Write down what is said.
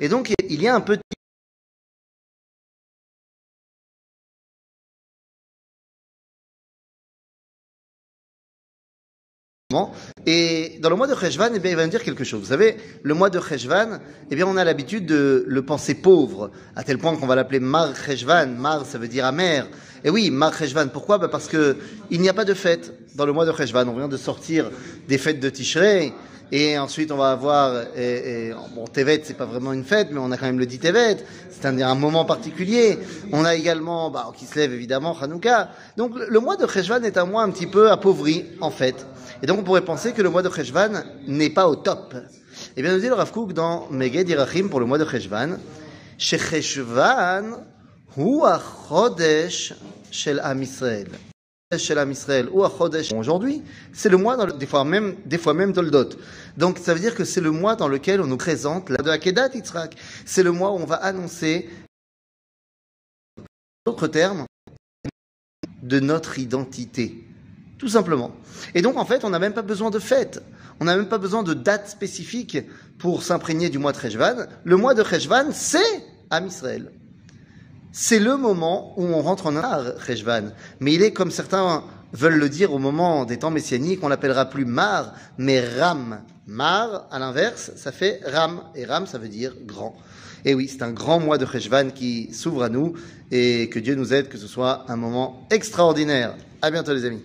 Et donc, il y a un petit Et dans le mois de Cheshvan, eh bien, il va nous dire quelque chose. Vous savez, le mois de Cheshvan, eh bien, on a l'habitude de le penser pauvre, à tel point qu'on va l'appeler Mar Cheshvan. Mar, ça veut dire amer. Et oui, Mar Cheshvan. Pourquoi? Bah Parce que il n'y a pas de fête dans le mois de Cheshvan. On vient de sortir des fêtes de Tishrei. Et ensuite, on va avoir, et, et, bon, Tevet, c'est pas vraiment une fête, mais on a quand même le dit Tevet. C'est un, un, moment particulier. On a également, bah, qui se lève évidemment, Hanouka. Donc, le mois de Cheshvan est un mois un petit peu appauvri, en fait. Et donc, on pourrait penser que le mois de Cheshvan n'est pas au top. Eh bien, nous dit le Rav Kook dans Meged Irachim pour le mois de Cheshvan, chez Cheshvan, hu shel Am aujourd'hui, c'est le mois, dans le, des fois même, des fois même Toldot. Donc ça veut dire que c'est le mois dans lequel on nous présente la de Akedat. C'est le mois où on va annoncer, d'autres termes, de notre identité. Tout simplement. Et donc en fait, on n'a même pas besoin de fête. On n'a même pas besoin de date spécifique pour s'imprégner du mois de Cheshvan. Le mois de Cheshvan, c'est Am Israël c'est le moment où on rentre en Ar, Cheshvan. Mais il est, comme certains veulent le dire au moment des temps messianiques, on l'appellera plus Mar, mais Ram. Mar, à l'inverse, ça fait Ram. Et Ram, ça veut dire grand. Et oui, c'est un grand mois de Cheshvan qui s'ouvre à nous et que Dieu nous aide, que ce soit un moment extraordinaire. À bientôt les amis.